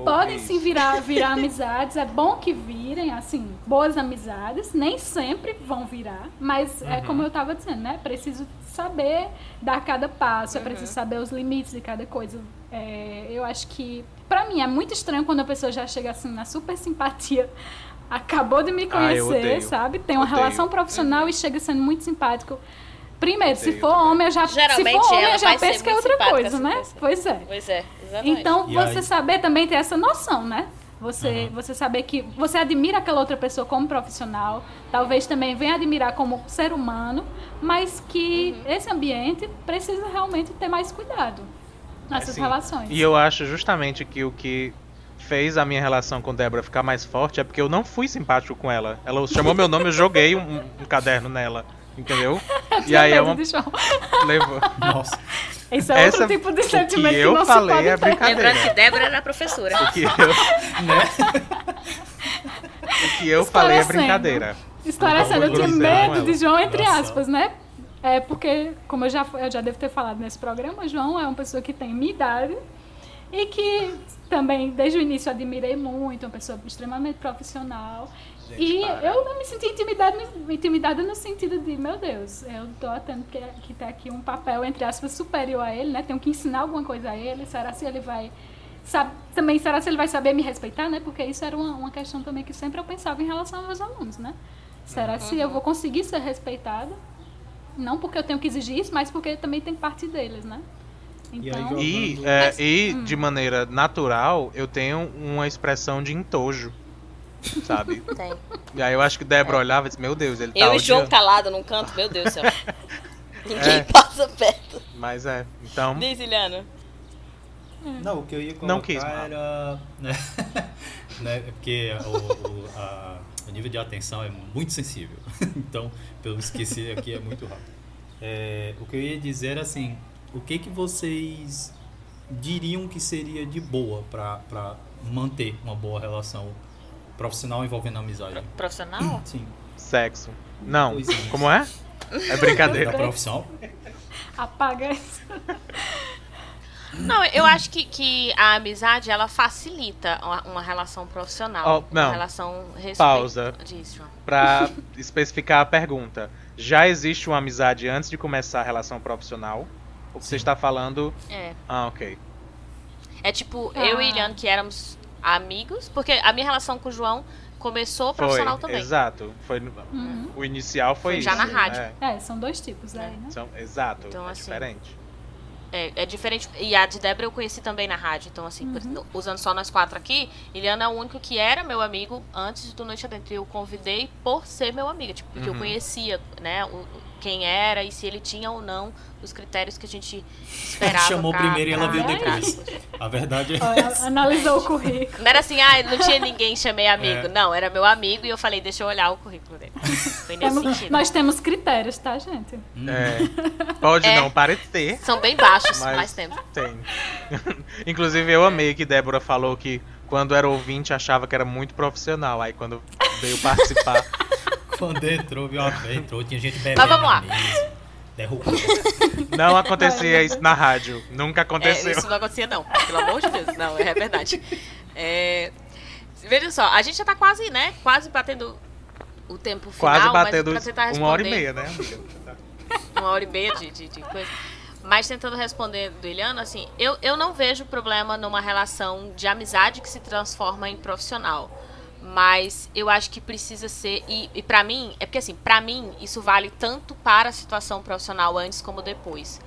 Podem sim virar, virar amizades, é bom que virem, assim, boas amizades, nem sempre vão virar, mas é Uhum. como eu tava dizendo, né? Preciso saber dar cada passo, é Uhum. preciso saber os limites de cada coisa. É, eu acho que, pra mim, é muito estranho quando a pessoa já chega assim na super simpatia, acabou de me Ah, eu conhecer, odeio. sabe? Tem uma Odeio. relação profissional e chega sendo muito simpático. Primeiro, se for também. homem, eu já, se for homem, eu já penso que é outra coisa, se né? Pois é. Pois é, exatamente. Então, E você aí? saber também ter essa noção, né? Você, Uhum. você saber que você admira aquela outra pessoa como profissional, talvez também venha admirar como ser humano, mas que Uhum. esse ambiente precisa realmente ter mais cuidado nessas Assim, relações. E eu acho justamente que o que fez a minha relação com Débora ficar mais forte é porque eu não fui simpático com ela. Ela chamou meu nome, eu joguei um, um caderno nela. Entendeu? E aí é uma. Levou. Nossa. Esse é Essa- outro tipo de sentimento que que, eu não falei se pode é brincadeira. Lembrando que Débora era a professora. O que eu, o que eu falei é brincadeira. Esclarecendo, eu tinha medo de João, entre Nossa. aspas, né? É porque, como eu já, eu já devo ter falado nesse programa, João é uma pessoa que tem minha idade e que também, desde o início, eu admirei muito, uma pessoa extremamente profissional. Gente, e para. eu não me senti intimidada, intimidada no sentido de, meu Deus, eu tô tendo que, que ter aqui um papel, entre aspas, superior a ele, né? Tenho que ensinar alguma coisa a ele. Será se ele vai. Sabe, também será se ele vai saber me respeitar, né? Porque isso era uma, uma questão também que sempre eu pensava em relação aos meus alunos, né? Será se eu vou conseguir ser respeitada? Não porque eu tenho que exigir isso, mas porque também tem parte deles, né? E aí, Então? E, Jogando- é, Mas- e Hum. de maneira natural, eu tenho uma expressão de entojo. Sabe? Tem. E aí eu acho que Débora olhava e disse, meu Deus, ele tá Eu e João odiando. calado num canto, meu Deus do céu. Ninguém É. passa perto. Mas é, então. Diz, Iliana. Não, o que eu ia colocar Não quis, era. Né, né, é porque o, o, a- o nível de atenção é muito sensível. então, pelo esquecer aqui é muito rápido. É, o que eu ia dizer era assim: o que, que vocês diriam que seria de boa para manter uma boa relação profissional envolvendo amizade? Profissional? Sim. Sexo. Não. Pois é. Como é? É Da brincadeira. profissão? apaga isso. Não, eu acho que, que a amizade, ela facilita uma, relação profissional. Oh, não. Uma relação respeito. Pausa. João. Pra especificar a pergunta. Já existe uma amizade antes de começar a relação profissional? O que você está falando. É. Ah, ok. É tipo, Ah. eu e Iliane, que éramos amigos, porque a minha relação com o João começou profissional foi, também. Exato. Foi, Uhum. O inicial foi, Foi já isso. na rádio. É, É, são dois tipos aí, né? são- exato. Então, é assim, diferente. É, é diferente. E a de Débora eu conheci também na rádio. Então, assim, por- usando só nós quatro aqui, Eliana é o único que era meu amigo antes do Noite Adentro. Eu convidei por ser meu amigo, tipo, porque eu Uhum. conhecia, né, o- quem era e se ele tinha ou não os critérios que a gente esperava. Chamou pra- primeiro e ela veio depois. A verdade é. Olha, analisou o currículo. Não era assim, ah, não tinha ninguém, chamei amigo. É. Não, era meu amigo e eu falei, deixa eu olhar o currículo dele. Foi nesse Temos- sentido. nós temos critérios, tá, gente? É. Pode É. não parecer, São bem baixos, Mas- mas temos. tem. Inclusive, eu amei que Débora falou que quando era ouvinte achava que era muito profissional. Aí quando veio participar. Quando entrou, viu? Entrou, tinha gente bebendo. Mas vamos lá. Derrubou. Não acontecia isso na rádio. Nunca É, aconteceu. isso não acontecia, não. Pelo amor de Deus. Não, é verdade. É, veja só, a gente já tá quase, né? Quase batendo o tempo final. Quase batendo mas pra tentar uma hora e meia, né, uma hora e meia de, de, de coisa. Mas tentando responder do Eliano, assim, eu, eu não vejo problema numa relação de amizade que se transforma em profissional. Mas eu acho que precisa ser. E, e para mim, é porque assim, pra mim, isso vale tanto para a situação profissional antes como depois.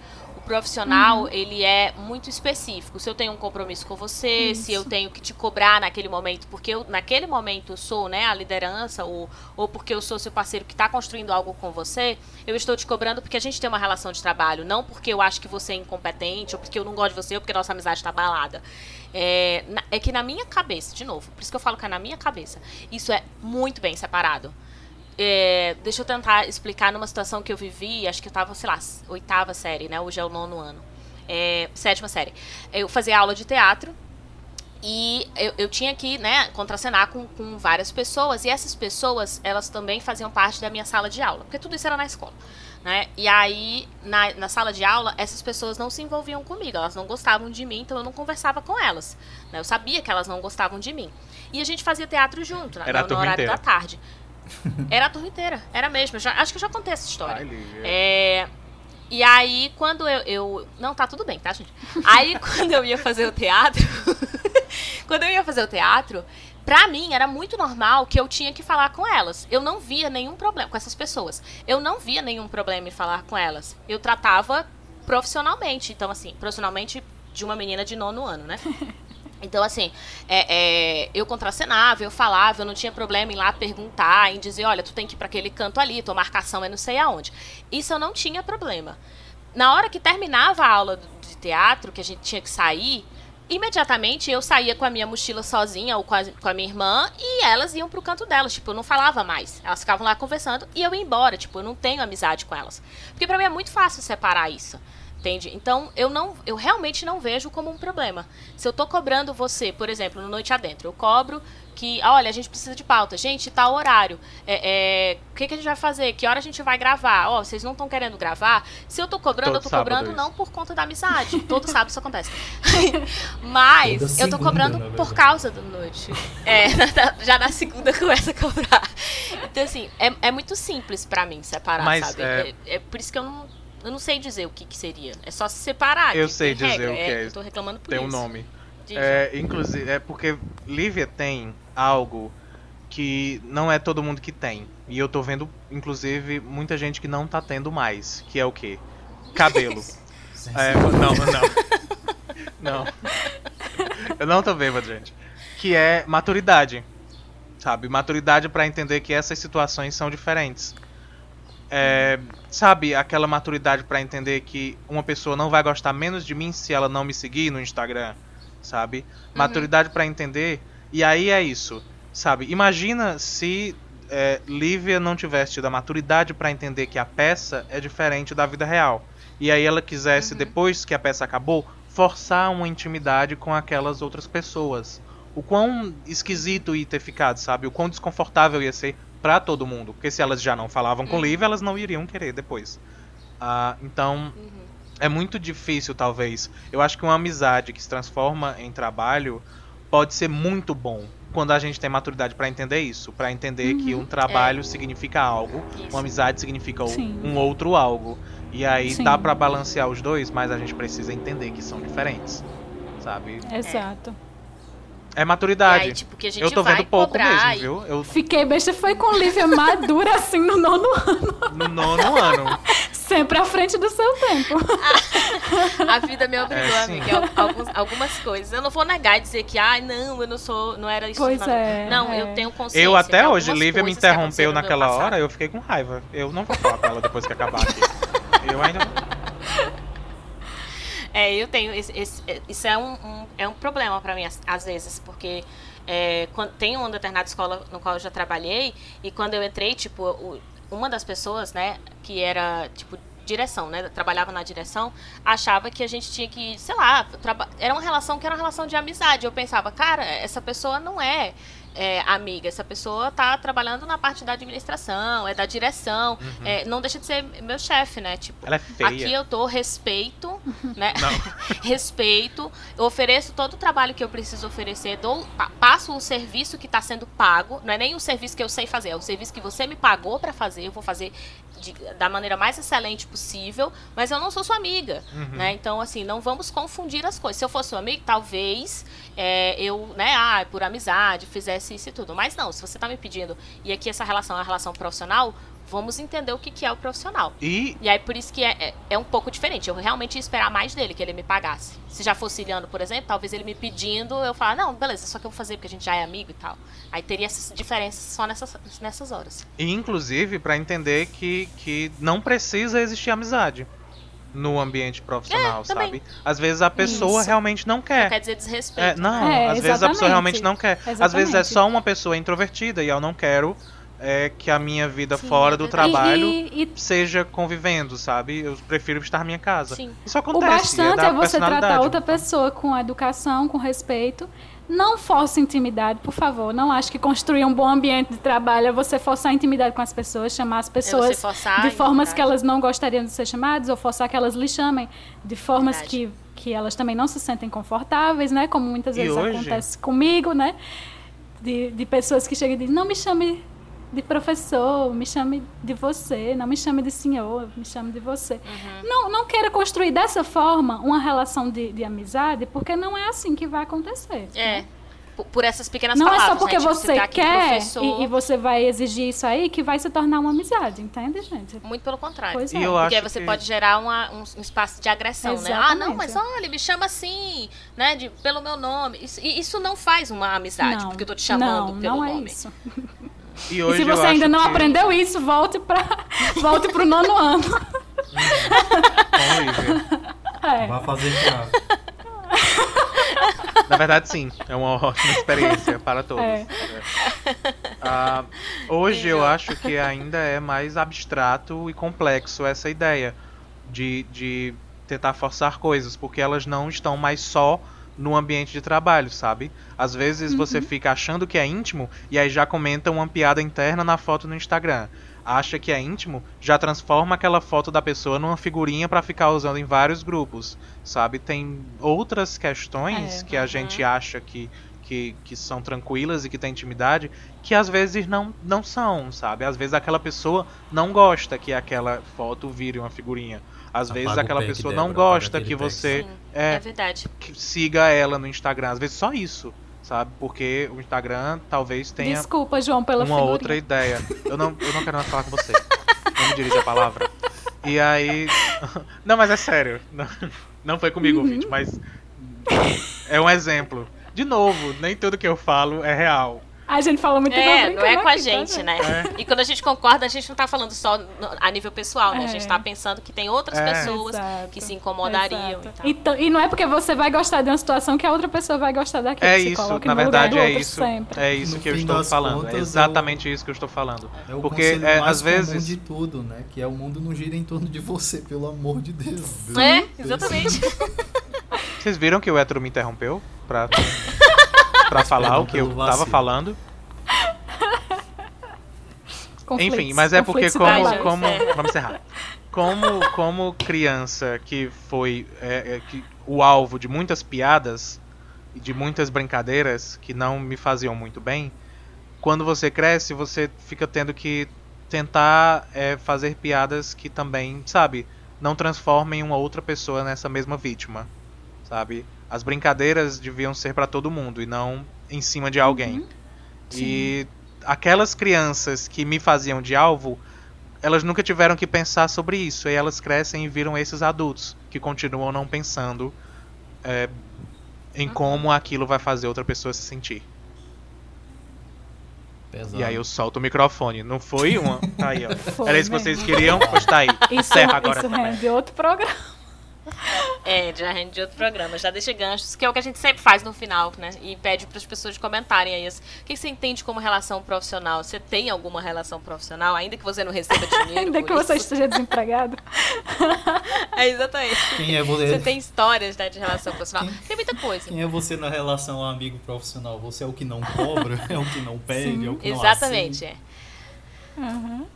Profissional, ele é muito específico. Se eu tenho um compromisso com você, se eu Isso. tenho que te cobrar naquele momento, porque eu, naquele momento, eu sou né, a liderança, ou, ou porque eu sou seu parceiro que está construindo algo com você, eu estou te cobrando porque a gente tem uma relação de trabalho, não porque eu acho que você é incompetente, ou porque eu não gosto de você, ou porque nossa amizade está balada. É, é que na minha cabeça, de novo, por isso que eu falo que é na minha cabeça, isso é muito bem separado. É, deixa eu tentar explicar numa situação que eu vivi, acho que eu tava, sei lá, oitava série, né? Hoje é o nono ano. É, sétima série. Eu fazia aula de teatro e eu, eu tinha que, né, contracenar com, com várias pessoas. E essas pessoas, elas também faziam parte da minha sala de aula, porque tudo isso era na escola. Né? E aí, na, na sala de aula, essas pessoas não se envolviam comigo, elas não gostavam de mim, então eu não conversava com elas. né? Eu sabia que elas não gostavam de mim. E a gente fazia teatro junto, né, Era a no, no horário inteira. da tarde. Era a turma inteira, era mesmo. já- acho que eu já contei essa história. Ai. É, e aí, quando eu, eu. Não, tá tudo bem, tá, gente? Aí, quando eu ia fazer o teatro. quando eu ia fazer o teatro, pra mim era muito normal que eu tinha que falar com elas. Eu não via nenhum problema com essas pessoas. Eu não via nenhum problema em falar com elas. Eu tratava profissionalmente. Então, assim, profissionalmente de uma menina de nono ano, né? Então, assim, é, é, eu contracenava, eu falava, eu não tinha problema em lá perguntar, em dizer, olha, tu tem que ir para aquele canto ali, tua marcação é não sei aonde. Isso eu não tinha problema. Na hora que terminava a aula de teatro, que a gente tinha que sair, imediatamente eu saía com a minha mochila sozinha ou com a, com a minha irmã e elas iam pro canto delas. Tipo, eu não falava mais. Elas ficavam lá conversando e eu ia embora. Tipo, eu não tenho amizade com elas. Porque pra mim é muito fácil separar isso. Entende? Então, eu não, eu realmente não vejo como um problema. Se eu tô cobrando você, por exemplo, no Noite Adentro, eu cobro que, olha, a gente precisa de pauta. Gente, tá o horário. É, é, o que, que a gente vai fazer? Que hora a gente vai gravar? Ó, vocês não estão querendo gravar? Se eu tô cobrando, Todo eu tô cobrando isso. não por conta da amizade. Todo sábado isso acontece. Mas Toda eu tô segunda, cobrando por causa do Noite. É, já na segunda começa a cobrar. Então, assim, é, é muito simples pra mim separar, Mas, sabe? é- É, é por isso que eu não, eu não sei dizer o que, que seria. É só se separar. Eu sei tem dizer regra. o que é. Eu tô reclamando por Tem um isso. nome. Diz. É, inclusive, é porque Lívia tem algo que não é todo mundo que tem. E eu tô vendo, inclusive, muita gente que não tá tendo mais. Que é o quê? Cabelo. É, não, não. Não. Eu não tô bêbado, gente. Que é maturidade. Sabe? Maturidade pra entender que essas situações são diferentes. É, sabe, aquela maturidade pra entender que uma pessoa não vai gostar menos de mim se ela não me seguir no Instagram, sabe? Maturidade pra entender. E aí é isso, sabe? Imagina se é, Lívia não tivesse tido a maturidade pra entender que a peça é diferente da vida real. E aí ela quisesse, depois que a peça acabou, forçar uma intimidade com aquelas outras pessoas. O quão esquisito ia ter ficado, sabe? O quão desconfortável ia ser pra todo mundo. Porque se elas já não falavam com Lívia, elas não iriam querer depois. Ah, então, é muito difícil, talvez. Eu acho que uma amizade que se transforma em trabalho pode ser muito bom quando a gente tem maturidade pra entender isso, Pra entender que um trabalho significa algo, Isso. uma amizade significa o- Sim. um outro algo. E aí Sim. dá pra balancear os dois, mas a gente precisa entender que são diferentes, sabe? Exato. É maturidade. E aí, tipo, que a gente eu tô vai vendo pouco cobrar mesmo, viu? Eu, Fiquei besta, foi com Lívia madura assim no nono ano. no nono ano. Sempre à frente do seu tempo. A vida me obrigou, É, amiga, a alguns- algumas coisas. Eu não vou negar e dizer que, ai, não, eu não sou, não era isso. Pois não. é, Não, é. eu tenho consciência. Eu até hoje, Lívia me interrompeu naquela hora, eu fiquei com raiva. Eu não vou falar com ela depois que acabar aqui. Eu ainda. É, eu tenho. esse- esse- isso é um, um- é um problema pra mim, às, vezes, porque é, quando, tem uma determinada escola no qual eu já trabalhei, e quando eu entrei, tipo, o- uma das pessoas, né, que era, tipo, direção, né, trabalhava na direção, achava que a gente tinha que, sei lá, era uma relação que era uma relação de amizade. Eu pensava, cara, essa pessoa não é. É, amiga, essa pessoa tá trabalhando na parte da administração, é da direção, é, não deixa de ser meu chefe, né? Tipo, Ela é feia. Aqui eu dou respeito, né? Respeito, eu ofereço todo o trabalho que eu preciso oferecer, dou, pa- passo o serviço que está sendo pago, não é nem o serviço que eu sei fazer, é o serviço que você me pagou para fazer, eu vou fazer de- da maneira mais excelente possível, mas eu não sou sua amiga, Uhum. né? Então, assim, não vamos confundir as coisas. Se eu fosse sua amiga, talvez é, eu, né, ah, por amizade, fizesse isso e tudo. Mas não, se você tá me pedindo, e aqui essa relação é uma relação profissional, vamos entender o que, que é o profissional. E E aí, por isso que é, é, é um pouco diferente. Eu realmente ia esperar mais dele, que ele me pagasse. Se já fosse Iliano, por exemplo, talvez ele me pedindo, eu falar, não, beleza, só que eu vou fazer porque a gente já é amigo e tal. Aí teria essas diferenças só nessas, nessas horas. E, inclusive, pra entender que, que não precisa existir amizade no ambiente profissional, É, sabe? Às vezes a pessoa Isso. realmente não Não quer. quer dizer desrespeito. É, não, É, às vezes a pessoa exatamente. realmente não quer. Às vezes é Exatamente. só uma pessoa introvertida e eu não quero é, que a minha vida Sim, fora é do trabalho E, e- seja convivendo, sabe? Eu prefiro estar na minha casa. Sim. Isso o acontece. bastante da é, você tratar outra pessoa com educação, com respeito. Não force intimidade, por favor. Não acho que construir um bom ambiente de trabalho é você forçar a intimidade com as pessoas, chamar as É pessoas forçar de formas que elas não gostariam de ser chamadas ou forçar que elas lhe chamem de formas Verdade. que, que elas também não se sentem confortáveis, né? Como muitas vezes hoje- acontece comigo, né? De, de pessoas que chegam e dizem, não me chame de professor, me chame de você, não me chame de senhor, me chame de você. Uhum. Não, não queira construir dessa forma uma relação de, de amizade, porque não é assim que vai acontecer. É. Por, por essas pequenas Não é palavras. só porque né? Tipo, você tá quer professor. e, e você vai exigir isso aí que vai se tornar uma amizade, entende, gente? Muito pelo contrário. Pois é. Porque aí você que- pode gerar uma- um, um espaço de agressão, né? Ah, não, mas Exatamente. olha, me chama assim, né? De, pelo meu nome. Isso, isso não faz uma amizade, não, porque eu tô te chamando não, pelo não é nome. isso. E, E se você ainda não que- aprendeu isso, volte para volte pro nono ano. Lívia. É. Vai fazer teatro. Na verdade, sim. É uma ótima experiência para todos. É. Ah, hoje eu acho que ainda é mais abstrato e complexo essa ideia de, de tentar forçar coisas, porque elas não estão mais só no ambiente de trabalho, sabe? Às vezes você fica achando que é íntimo e aí já comenta uma piada interna na foto no Instagram. Acha que é íntimo, já transforma aquela foto da pessoa numa figurinha pra ficar usando em vários grupos, sabe? Tem outras questões É. que a gente acha que, que, que são tranquilas e que tem intimidade, que às vezes não, não são, sabe? Às vezes aquela pessoa não gosta que aquela foto vire uma figurinha. Às vezes Apaga o aquela pessoa Débora, não gosta que você Sim, é, é verdade. que siga ela no Instagram. Às vezes só isso, sabe? Porque o Instagram talvez tenha Desculpa, João, pela uma figurinha. outra ideia. Eu não, eu não quero mais falar com você. Não me dirija a palavra. E aí. Não, mas é sério. Não, não foi comigo, ouvinte, mas. É um exemplo. De novo, nem tudo que eu falo é real. A gente fala muito É, não é com a gente, né? E quando a gente concorda, a gente não tá falando só a nível pessoal, né? A gente É. tá pensando que tem outras É. pessoas Exato, que se incomodariam exato. e tal. Então, e não é porque você vai gostar de uma situação que a outra pessoa vai gostar daquilo. É Se isso, na verdade é isso. Sempre. É isso No que eu estou falando. contas, é eu- exatamente isso que eu estou falando. É o Porque é, mais às vezes. comum de tudo, né? Que é o mundo não gira em torno de você, pelo amor de Deus. É, exatamente. Vocês viram que o hétero me interrompeu pra, pra falar o que eu tava falando? Conflitos, Enfim, mas é porque como, como encerra. vamos encerrar. Como como criança que foi é, é, que, o alvo de muitas piadas e de muitas brincadeiras que não me faziam muito bem, quando você cresce você fica tendo que tentar é, fazer piadas que também, sabe, não transformem uma outra pessoa nessa mesma vítima, sabe? As brincadeiras deviam ser pra todo mundo e não em cima de alguém. E aquelas crianças que me faziam de alvo, elas nunca tiveram que pensar sobre isso. E elas crescem e viram esses adultos que continuam não pensando é, em como aquilo vai fazer outra pessoa se sentir. Pesado. E aí eu solto o microfone. Não foi uma. Tá aí, ó. Foi Era isso que mesmo. vocês queriam? Pois tá aí. Isso, Encerra agora isso também. rende outro programa. É, já rende de outro programa. Já deixa ganchos, que é o que a gente sempre faz no final, né? E pede para as pessoas comentarem aí. O que você entende como relação profissional? Você tem alguma relação profissional, ainda que você não receba dinheiro? Ainda por que você isso? esteja desempregado. É, exatamente. Quem é Você você? tem histórias né, de relação profissional. Quem- Tem muita coisa. Quem é você na relação amigo profissional? Você é o que não cobra? É o que não pede? É o que não Exatamente, aceita? é. Uhum.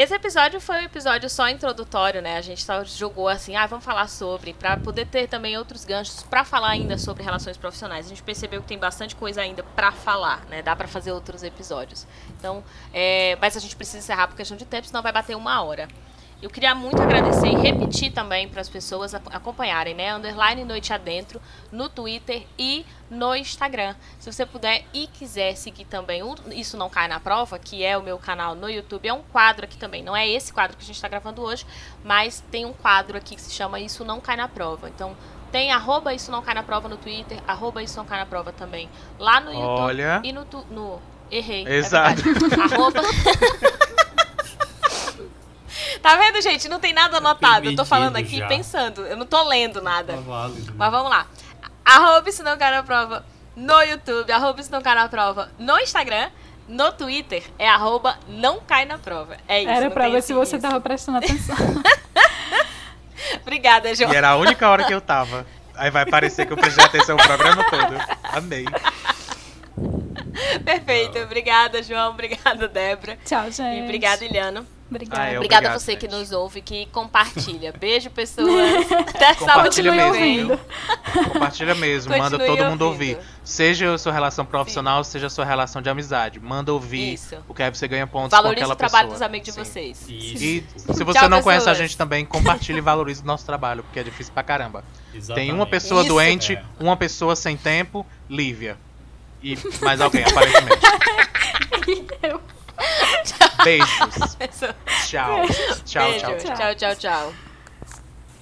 Esse episódio foi um episódio só introdutório, né? A gente só jogou assim, ah, vamos falar sobre, pra poder ter também outros ganchos pra falar ainda sobre relações profissionais. A gente percebeu que tem bastante coisa ainda pra falar, né? Dá pra fazer outros episódios. Então, é, mas a gente precisa encerrar por questão de tempo, senão vai bater uma hora. Eu queria muito agradecer e repetir também para as pessoas acompanharem, né? Underline Noite Adentro no Twitter e no Instagram. Se você puder e quiser seguir também o Isso Não Cai na Prova, que é o meu canal no YouTube, é um quadro aqui também. Não é esse quadro que a gente está gravando hoje, mas tem um quadro aqui que se chama Isso Não Cai na Prova. Então, tem arroba Isso Não Cai na Prova no Twitter, arroba Isso Não Cai na Prova também lá no YouTube Olha. e no, tu- no Errei. é Exato. verdade. Arroba. tá vendo, gente? Não tem nada anotado. Eu tô falando aqui já. pensando. Eu não tô lendo nada. Tá válido. Mas vamos lá. Arroba Isso Não Cai na Prova no YouTube, arroba Isso Não Cai na Prova no Instagram, no Twitter é arroba Não Cai na Prova. É isso. Era pra ver se você isso. tava prestando atenção. Obrigada, João. E era a única hora que eu tava. Aí vai parecer que eu prestei atenção o programa todo. Amei. Perfeito. Obrigada, João. Obrigada, Débora. Tchau, gente. E obrigada, Iliano. Obrigada. Ah, é, Obrigada a você que nos ouve, que compartilha. Beijo, pessoas. Até sábado que mesmo, ouvindo. Compartilha mesmo, manda todo mundo ouvindo. ouvir. Seja a sua relação profissional, seja a sua relação de amizade. Manda ouvir, Isso. porque aí você ganha pontos Valorize com aquela o trabalho pessoa. dos amigos de Sim. vocês. Isso. E se você Tchau, não conhece a pessoas. gente também, compartilhe e valorize o nosso trabalho, porque é difícil pra caramba. Tem uma Exatamente. pessoa Isso. doente, É. uma pessoa sem tempo, Lívia. E mais alguém, aparentemente. Eu. Beijos. Tchau. Tchau, Beijo. tchau. tchau, tchau. tchau.